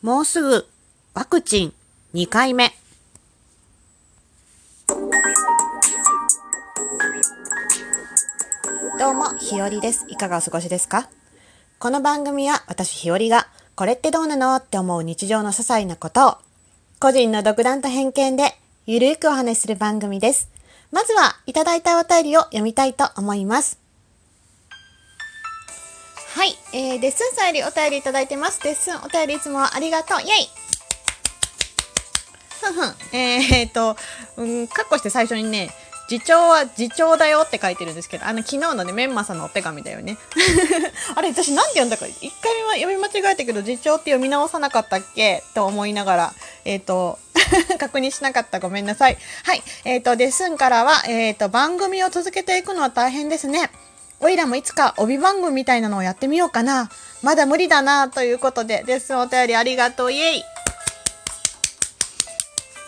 もうすぐワクチン2回目。どうも、ひよりです。いかがお過ごしですか？この番組は私ひよりが、これってどうなのって思う日常の些細なことを、個人の独断と偏見で、ゆるくお話しする番組です。まずは、いただいたお便りを読みたいと思います。はい、えー、デッスンさんよりお便りいただいてます。デッスン、お便りいつもありがとう。イェイふんふん。えー、っと、うん、かっこして最初にね、次長は次長だよって書いてるんですけど、あの、昨日のね、メンマさんのお手紙だよね。あれ、私なんて読んだか、一回目は読み間違えたけど、次長って読み直さなかったっけ？と思いながら、えっ、と、確認しなかったごめんなさい。はい。えっ、と、デッスンからは、えっ、と、番組を続けていくのは大変ですね。おいらもいつか帯番組みたいなのをやってみようかな。まだ無理だな、ということで、です。お便りありがとう、イエイ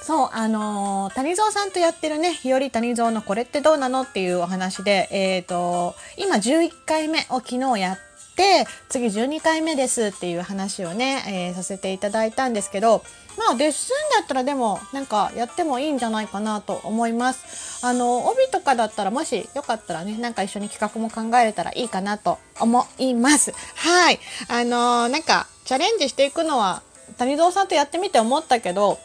そう、あのー、谷蔵さんとやってるね、日和谷蔵のこれってどうなのっていうお話で、えっ、ー、と、今11回目を昨日やって、次12回目ですっていう話をね、えー、させていただいたんですけど、まあ、デッスンだったらでも、なんかやってもいいんじゃないかなと思います。あの、帯とかだったら、もしよかったらね、なんか一緒に企画も考えれたらいいかなと思います。はい。あのー、なんか、チャレンジしていくのは、谷蔵さんとやってみて思ったけど、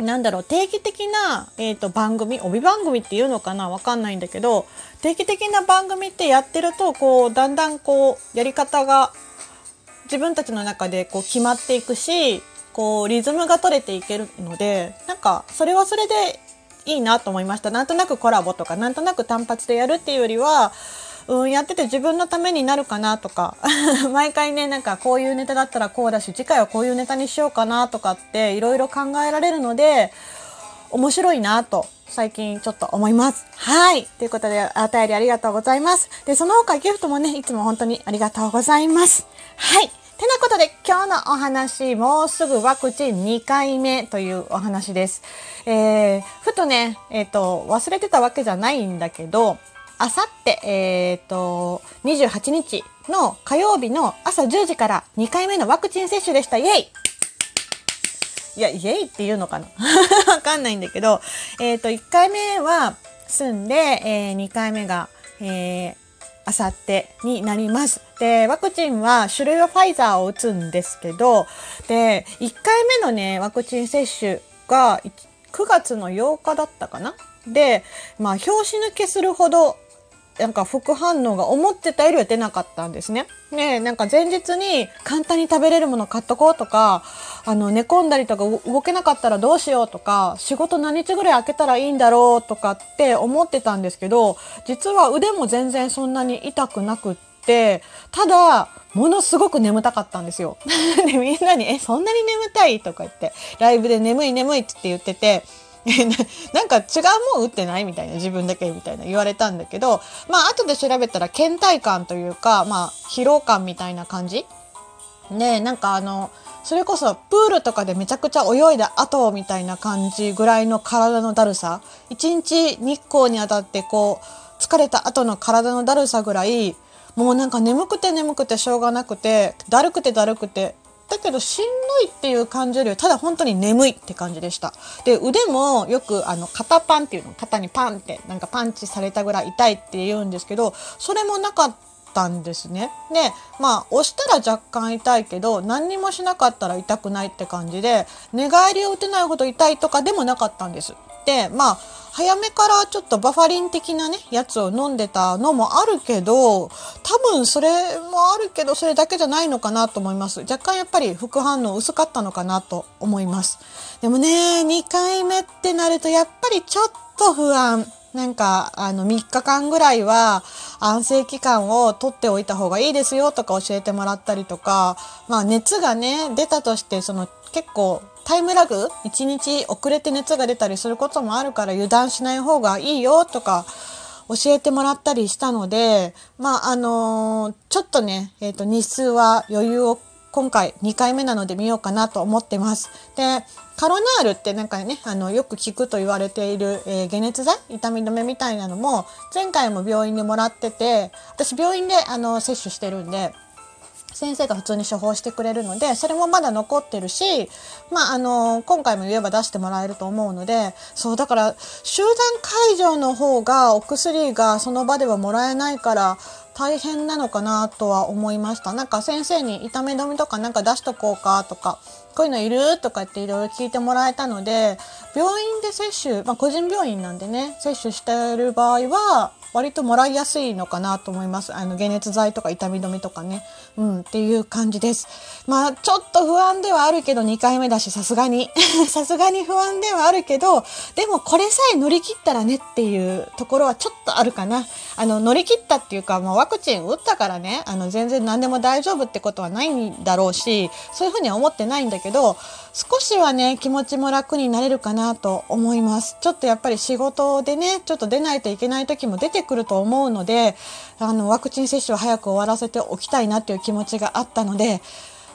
なんだろう定期的な、えーと、番組帯番組っていうのかなわかんないんだけど定期的な番組ってやってるとこうだんだんこうやり方が自分たちの中でこう決まっていくしこうリズムが取れていけるのでなんかそれはそれでいいなと思いました。なんとなくコラボとかなんとなく単発でやるっていうよりはうん、やってて自分のためになるかなとか 毎回ねなんかこういうネタだったらこうだし次回はこういうネタにしようかなとかっていろいろ考えられるので面白いなと最近ちょっと思います。はい。ということで、お便りありがとうございます。で、その他ギフトもね、いつも本当にありがとうございます。はい。てなことで今日のお話、もうすぐワクチン2回目というお話です。えー、ふとね、えっ、ー、と、忘れてたわけじゃないんだけど、あさって、えっ、ー、と、28日の火曜日の朝10時から2回目のワクチン接種でした。イェイいや、イェイっていうのかな？わかんないんだけど、えっ、ー、と、1回目は済んで、えー、2回目が、えー、あさってになります。で、ワクチンは種類はファイザーを打つんですけど、で、1回目のね、ワクチン接種が9月の8日だったかな？で、まあ、拍子抜けするほどなんか副反応が思ってたよりは出なかったんですね。ねなんか前日に簡単に食べれるもの買っとこうとか、あの寝込んだりとか動けなかったらどうしようとか、仕事何日ぐらい空けたらいいんだろうとかって思ってたんですけど、実は腕も全然そんなに痛くなくって、ただ、ものすごく眠たかったんですよ。で、みんなに、え、そんなに眠たい？とか言って、ライブで眠い眠いって言ってて、なんか違うもん打ってないみたいな自分だけみたいな言われたんだけどまあ後で調べたら倦怠感というかまあ疲労感みたいな感じ。でなんかあのそれこそプールとかでめちゃくちゃ泳いだ後みたいな感じぐらいの体のだるさ。一日日光に当たってこう疲れた後の体のだるさぐらいもうなんか眠くて眠くてしょうがなくてだるくてだるくてだけどしんどいっていう感じよりはただ本当に眠いって感じでした。で腕もよくあの肩パンっていうの肩にパンってなんかパンチされたぐらい痛いって言うんですけどそれもなかったんですね。でまあ押したら若干痛いけど何にもしなかったら痛くないって感じで寝返りを打てないほど痛いとかでもなかったんです。まあ早めからちょっとバファリン的なね、やつを飲んでたのもあるけど、多分それもあるけど、それだけじゃないのかなと思います。若干やっぱり副反応薄かったのかなと思います。でもね、2回目ってなるとやっぱりちょっと不安。なんか、あの、3日間ぐらいは安静期間を取っておいた方がいいですよとか教えてもらったりとか、まあ熱がね、出たとして、その結構タイムラグ1日遅れて熱が出たりすることもあるから油断しない方がいいよとか教えてもらったりしたので、まあ、あのー、ちょっとね、えっ、ー、と、日数は余裕を今回2回目なので見ようかなと思ってます。で、カロナールってなんかね、あの、よく効くと言われている、えー、解熱剤？痛み止めみたいなのも、前回も病院でもらってて、私病院で、あの、接種してるんで、先生が普通に処方してくれるのでそれもまだ残ってるし、まあ、あの今回も言えば出してもらえると思うのでそうだから集団会場の方がお薬がその場ではもらえないから大変なのかなとは思いました。なんか先生に痛め止めとかなんか出しとこうかとかこういうのいるとかっていろいろ聞いてもらえたので病院で接種、まあ、個人病院なんでね接種してる場合は割ともらいやすいのかなと思います。あの解熱剤とか痛み止めとかね、うん、っていう感じです。まあちょっと不安ではあるけど2回目だしさすがに さすがに不安ではあるけどでもこれさえ乗り切ったらねっていうところはちょっとあるかな。あの乗り切ったっていうかもうワクチン打ったからねあの全然何でも大丈夫ってことはないんだろうしそういうふうには思ってないんだけど少しはね気持ちも楽になれるかなと思います。ちょっとやっぱり仕事でねちょっと出ないといけない時も出てくると思うのであのワクチン接種を早く終わらせておきたいなという気持ちがあったので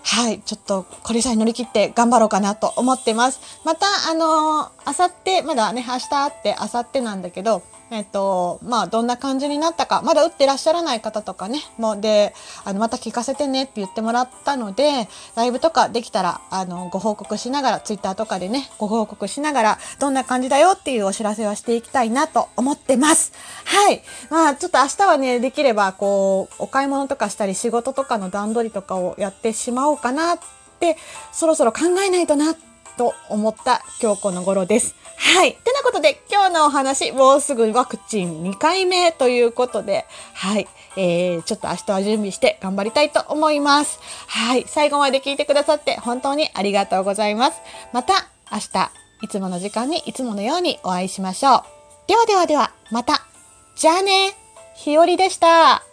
はい、ちょっとこれさえ乗り切って頑張ろうかなと思ってます。また、あのー、あさって、まだね、明日あってあさってなんだけど、えっと、まあ、どんな感じになったか、まだ打ってらっしゃらない方とかね、もう、で、あの、また聞かせてねって言ってもらったので、ライブとかできたら、あの、ご報告しながら、ツイッターとかでね、ご報告しながら、どんな感じだよっていうお知らせをしていきたいなと思ってます。はい。まあ、ちょっと明日はね、できれば、こう、お買い物とかしたり、仕事とかの段取りとかをやってしまおうかなって、そろそろ考えないとなってと思った今日この頃です。はい。てなことで、今日のお話、もうすぐワクチン2回目ということで、はい。えー、ちょっと明日は準備して頑張りたいと思います。はい。最後まで聞いてくださって本当にありがとうございます。また明日、いつもの時間にいつものようにお会いしましょう。ではではでは、また。じゃあね。ひよりでした。